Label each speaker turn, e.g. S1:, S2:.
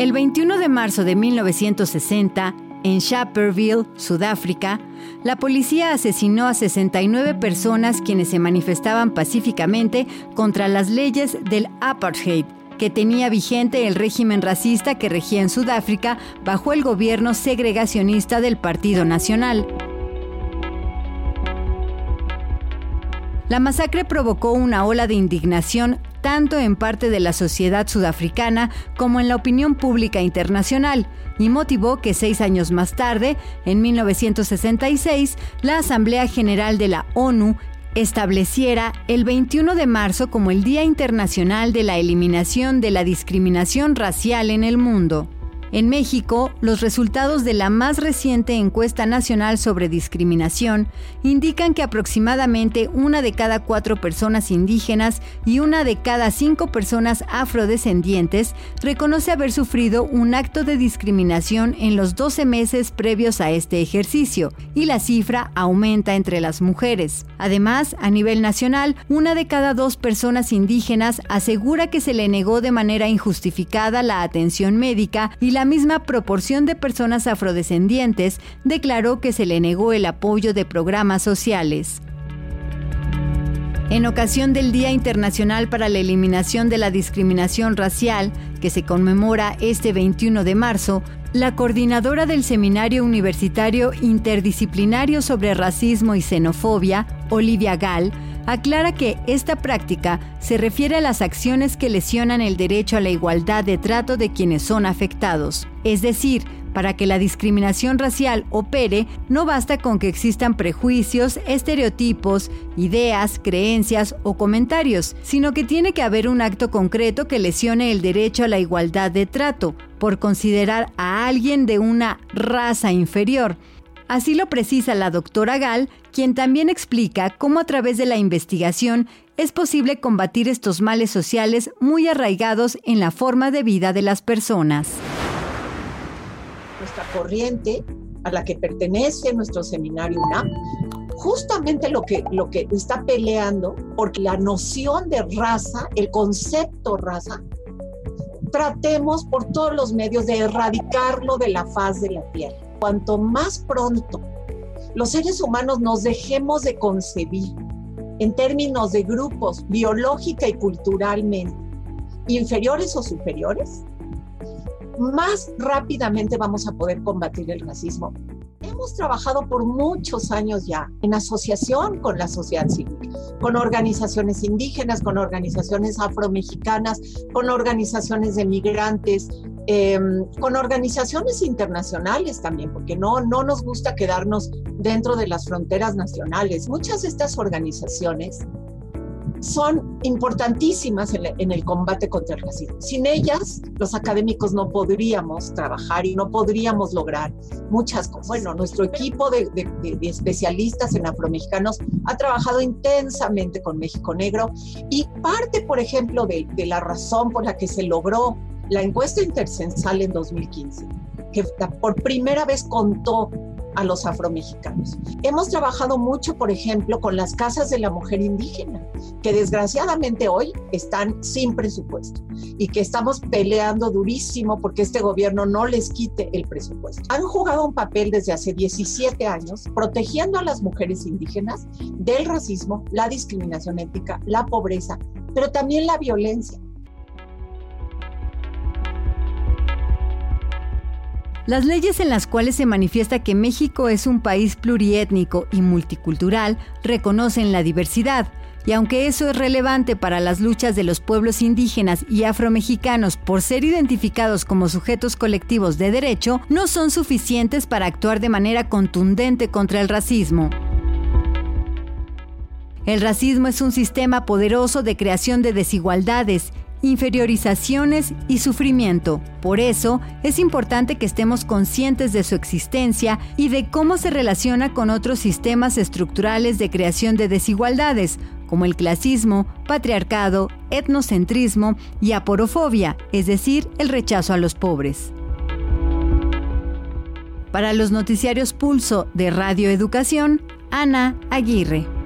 S1: El 21 de marzo de 1960, en Shapperville, Sudáfrica, la policía asesinó a 69 personas quienes se manifestaban pacíficamente contra las leyes del apartheid que tenía vigente el régimen racista que regía en Sudáfrica bajo el gobierno segregacionista del Partido Nacional. La masacre provocó una ola de indignación tanto en parte de la sociedad sudafricana como en la opinión pública internacional, y motivó que seis años más tarde, en 1966, la Asamblea General de la ONU estableciera el 21 de marzo como el Día Internacional de la Eliminación de la Discriminación Racial en el Mundo. En México, los resultados de la más reciente encuesta nacional sobre discriminación indican que aproximadamente una de cada cuatro personas indígenas y una de cada cinco personas afrodescendientes reconoce haber sufrido un acto de discriminación en los 12 meses previos a este ejercicio, y la cifra aumenta entre las mujeres. Además, a nivel nacional, una de cada dos personas indígenas asegura que se le negó de manera injustificada la atención médica y la la misma proporción de personas afrodescendientes declaró que se le negó el apoyo de programas sociales. En ocasión del Día Internacional para la Eliminación de la Discriminación Racial, que se conmemora este 21 de marzo, la coordinadora del Seminario Universitario Interdisciplinario sobre Racismo y Xenofobia, Olivia Gall, aclara que esta práctica se refiere a las acciones que lesionan el derecho a la igualdad de trato de quienes son afectados. Es decir, para que la discriminación racial opere, no basta con que existan prejuicios, estereotipos, ideas, creencias o comentarios, sino que tiene que haber un acto concreto que lesione el derecho a la igualdad de trato, por considerar a alguien de una raza inferior. Así lo precisa la doctora Gal, quien también explica cómo a través de la investigación es posible combatir estos males sociales muy arraigados en la forma de vida de las personas.
S2: Nuestra corriente a la que pertenece nuestro seminario UNAM, justamente lo que, lo que está peleando, porque la noción de raza, el concepto raza, tratemos por todos los medios de erradicarlo de la faz de la tierra cuanto más pronto los seres humanos nos dejemos de concebir en términos de grupos biológica y culturalmente inferiores o superiores, más rápidamente vamos a poder combatir el racismo hemos trabajado por muchos años ya en asociación con la sociedad civil, con organizaciones indígenas, con organizaciones afromexicanas, con organizaciones de migrantes, em, con organizaciones internacionales también, porque no, no nos gusta quedarnos dentro de las fronteras nacionales. Muchas de estas organizaciones son importantísimas en, el combate contra el racismo. Sin ellas, los académicos no podríamos trabajar y no podríamos lograr muchas cosas. Bueno, nuestro equipo de, especialistas en afromexicanos ha trabajado intensamente con México Negro y parte, por ejemplo, de, de la razón por la que se logró la encuesta intercensal en 2015, que por primera vez contó a los afromexicanos. Hemos trabajado mucho, por ejemplo, con las casas de la mujer indígena, que desgraciadamente hoy están sin presupuesto y que estamos peleando durísimo porque este gobierno no les quite el presupuesto. Han jugado un papel desde hace 17 años protegiendo a las mujeres indígenas del racismo, la discriminación ética, la pobreza, pero también la violencia.
S1: Las leyes en las cuales se manifiesta que México es un país pluriétnico y multicultural reconocen la diversidad, y aunque eso es relevante para las luchas de los pueblos indígenas y afromexicanos por ser identificados como sujetos colectivos de derecho, no son suficientes para actuar de manera contundente contra el racismo. El racismo es un sistema poderoso de creación de desigualdades inferiorizaciones y sufrimiento. Por eso, es importante que estemos conscientes de su existencia y de cómo se relaciona con otros sistemas estructurales de creación de desigualdades, como el clasismo, patriarcado, etnocentrismo y aporofobia, es decir, el rechazo a los pobres. Para los noticiarios Pulso de Radio Educación, Ana Aguirre.